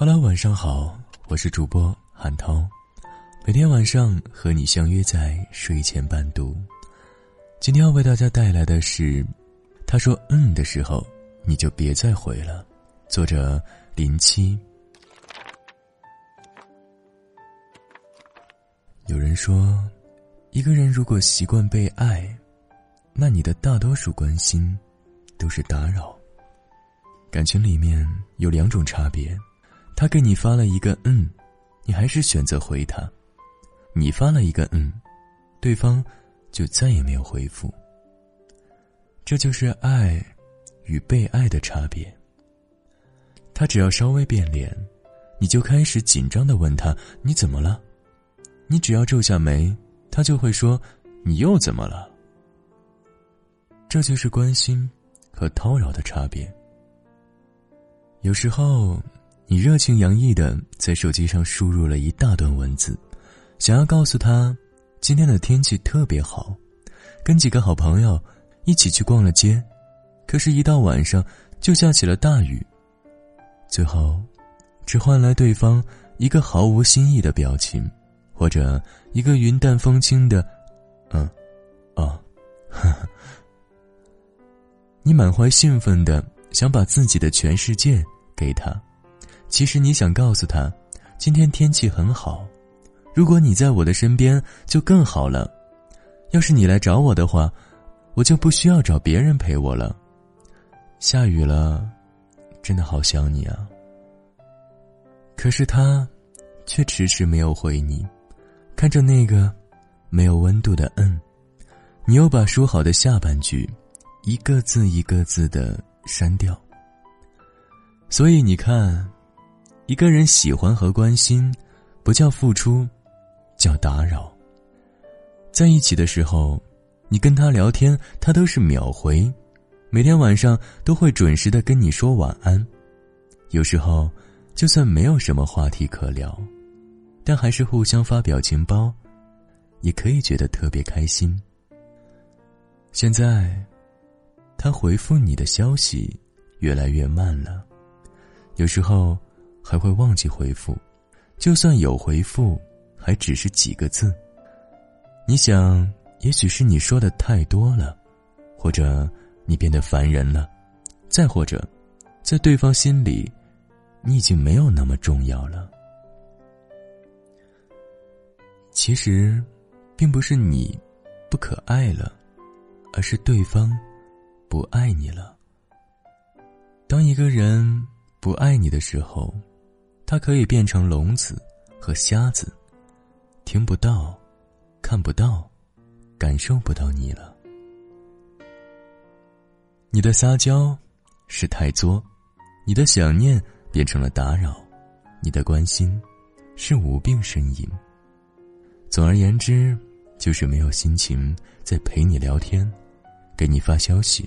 Hello，晚上好，我是主播韩涛，每天晚上和你相约在睡前伴读。今天要为大家带来的是，他说“嗯”的时候，你就别再回了。作者林七。有人说，一个人如果习惯被爱，那你的大多数关心都是打扰。感情里面有两种差别，他给你发了一个“嗯”，你还是选择回他；你发了一个“嗯”，对方就再也没有回复。这就是爱与被爱的差别。他只要稍微变脸，你就开始紧张的问他：“你怎么了？”你只要皱下眉，他就会说：“你又怎么了？”这就是关心和叨扰的差别。有时候，你热情洋溢的在手机上输入了一大段文字，想要告诉他，今天的天气特别好，跟几个好朋友一起去逛了街，可是，一到晚上就下起了大雨。最后，只换来对方一个毫无新意的表情，或者一个云淡风轻的“嗯，哦，呵呵”。你满怀兴奋的。想把自己的全世界给他，其实你想告诉他，今天天气很好，如果你在我的身边就更好了。要是你来找我的话，我就不需要找别人陪我了。下雨了，真的好想你啊。可是他，却迟迟没有回你，看着那个没有温度的嗯，你又把说好的下半句，一个字一个字的。删掉。所以你看，一个人喜欢和关心，不叫付出，叫打扰。在一起的时候，你跟他聊天，他都是秒回，每天晚上都会准时的跟你说晚安。有时候，就算没有什么话题可聊，但还是互相发表情包，也可以觉得特别开心。现在。他回复你的消息越来越慢了，有时候还会忘记回复，就算有回复，还只是几个字。你想，也许是你说的太多了，或者你变得烦人了，再或者，在对方心里，你已经没有那么重要了。其实，并不是你不可爱了，而是对方。不爱你了。当一个人不爱你的时候，他可以变成聋子和瞎子，听不到，看不到，感受不到你了。你的撒娇是太作，你的想念变成了打扰，你的关心是无病呻吟。总而言之，就是没有心情在陪你聊天，给你发消息。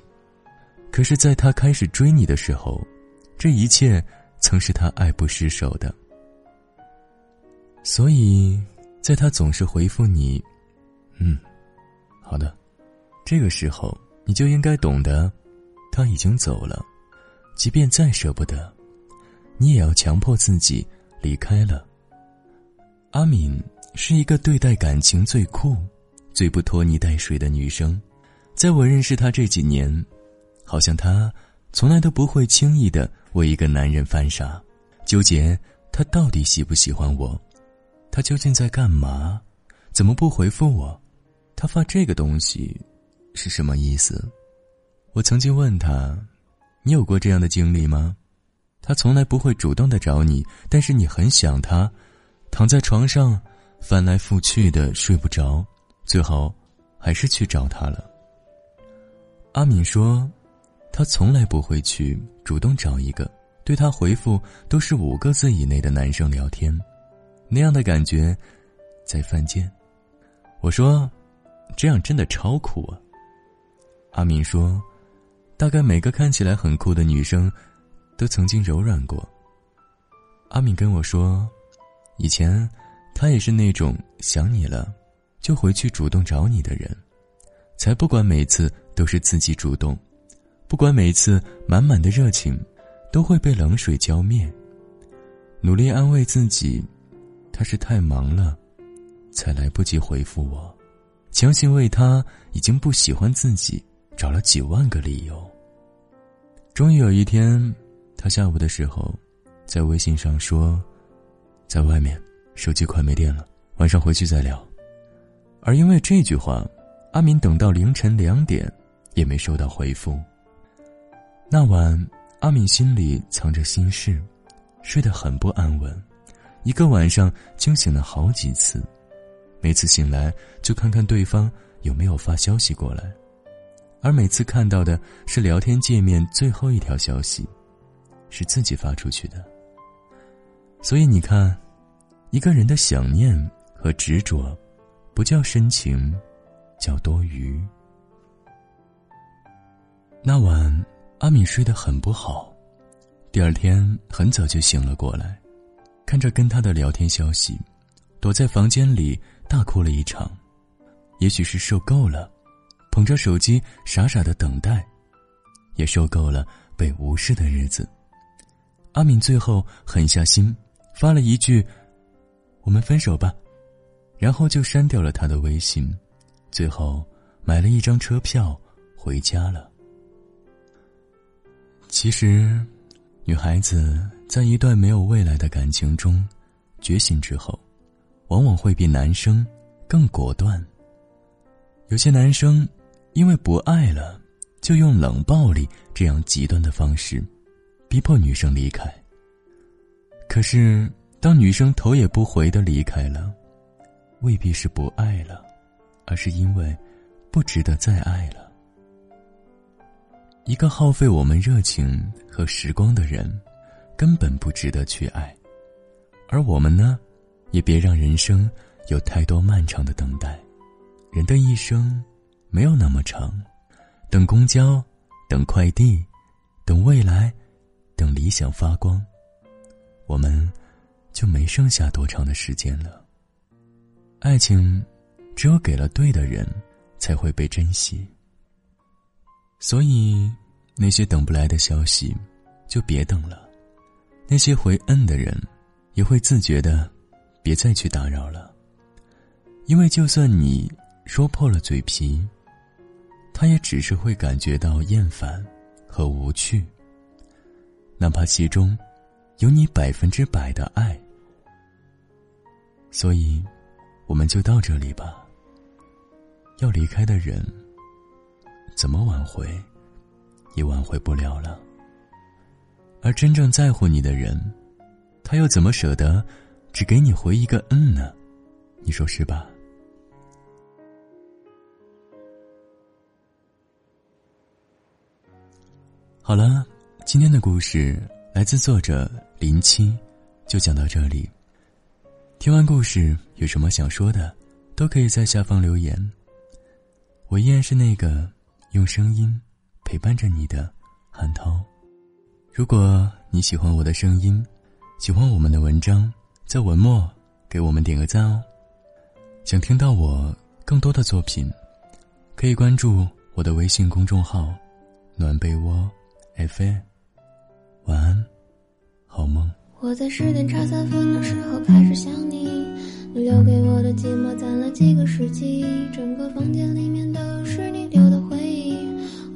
可是，在他开始追你的时候，这一切曾是他爱不释手的。所以，在他总是回复你“嗯，好的”这个时候，你就应该懂得，他已经走了。即便再舍不得，你也要强迫自己离开了。阿敏是一个对待感情最酷、最不拖泥带水的女生，在我认识她这几年。好像她从来都不会轻易的为一个男人犯傻，纠结他到底喜不喜欢我，他究竟在干嘛，怎么不回复我，他发这个东西是什么意思？我曾经问他，你有过这样的经历吗？他从来不会主动的找你，但是你很想他，躺在床上翻来覆去的睡不着，最后还是去找他了。阿敏说。他从来不会去主动找一个对他回复都是五个字以内的男生聊天，那样的感觉在犯贱。我说，这样真的超酷啊。阿敏说，大概每个看起来很酷的女生，都曾经柔软过。阿敏跟我说，以前她也是那种想你了就回去主动找你的人，才不管每次都是自己主动。不管每次满满的热情，都会被冷水浇灭。努力安慰自己，他是太忙了，才来不及回复我，强行为他已经不喜欢自己找了几万个理由。终于有一天，他下午的时候，在微信上说，在外面，手机快没电了，晚上回去再聊。而因为这句话，阿敏等到凌晨两点，也没收到回复。那晚，阿敏心里藏着心事，睡得很不安稳，一个晚上惊醒了好几次，每次醒来就看看对方有没有发消息过来。而每次看到的是聊天界面最后一条消息，是自己发出去的。所以你看，一个人的想念和执着，不叫深情，叫多余。那晚，阿敏睡得很不好，第二天很早就醒了过来，看着跟他的聊天消息，躲在房间里大哭了一场，也许是受够了。捧着手机傻傻的等待，也受够了被无视的日子。阿敏最后狠下心，发了一句：“我们分手吧。”然后就删掉了他的微信，最后买了一张车票回家了。其实，女孩子在一段没有未来的感情中觉醒之后，往往会比男生更果断。有些男生。因为不爱了，就用冷暴力这样极端的方式，逼迫女生离开。可是，当女生头也不回的离开了，未必是不爱了，而是因为不值得再爱了。一个耗费我们热情和时光的人，根本不值得去爱。而我们呢，也别让人生有太多漫长的等待。人的一生。没有那么长，等公交，等快递，等未来，等理想发光，我们就没剩下多长的时间了。爱情，只有给了对的人，才会被珍惜。所以，那些等不来的消息，就别等了；那些回恩的人，也会自觉的，别再去打扰了。因为，就算你说破了嘴皮。他也只是会感觉到厌烦和无趣，哪怕其中有你百分之百的爱。所以，我们就到这里吧。要离开的人，怎么挽回，也挽回不了了。而真正在乎你的人，他又怎么舍得只给你回一个“嗯”呢？你说是吧？好了，今天的故事来自作者林七，就讲到这里。听完故事有什么想说的，都可以在下方留言。我依然是那个用声音陪伴着你的韩涛。如果你喜欢我的声音，喜欢我们的文章，在文末给我们点个赞哦。想听到我更多的作品，可以关注我的微信公众号“暖被窝”。爱妃，晚安，好梦。我在十点差三分的时候开始想你，你留给我的寂寞攒了几个世纪，整个房间里面都是你留。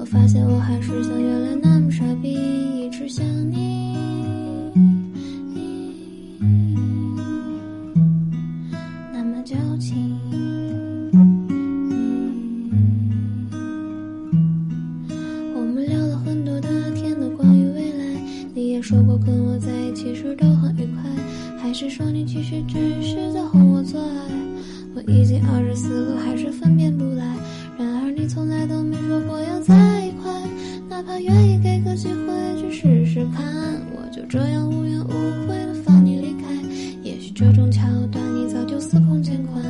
我发现我还是像原来那么傻逼，一直想你，那么矫情。我们聊了很多的天，都关于未来。你也说过跟我在一起时都很愉快，还是说你其实只是在哄我做爱？我已经二十四个，还是分辨不来。然而你从来都没说过要在，哪怕愿意给个机会去试试看，我就这样无怨无悔的放你离开。也许这种桥段你早就司空见惯，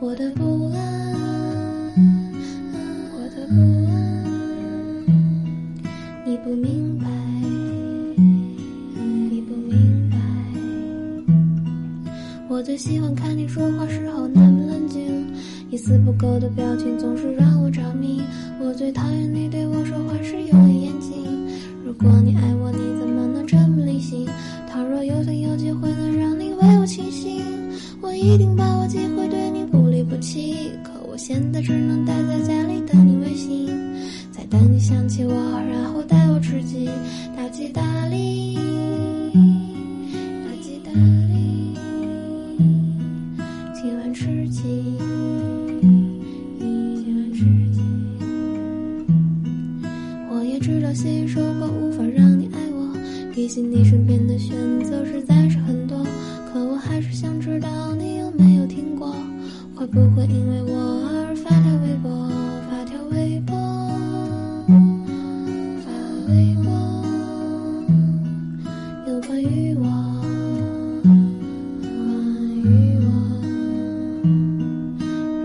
我的不安，我的不安，你不明白。你不明白我最喜欢看你说话时候那么，一丝不苟的表情总是让我着迷。我最讨厌你对我说话时用眼睛。如果你爱我，你怎么能这么理性？倘若有天有机会能让你为我倾心，我。一定把握机会对你不离不弃。可我现在只能待在家里等你微信，再等你想起我，然后带我吃鸡，大吉大利，提醒你身边的选择实在是很多可我还是想知道你有没有听过会不会因为我而发条微博发条微博发微博有关于我关于我。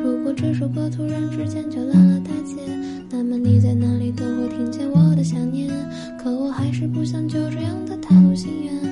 如果这首歌突然之间就烂了大街那么你在哪里都会听见我的想念是不想就这样的太心愿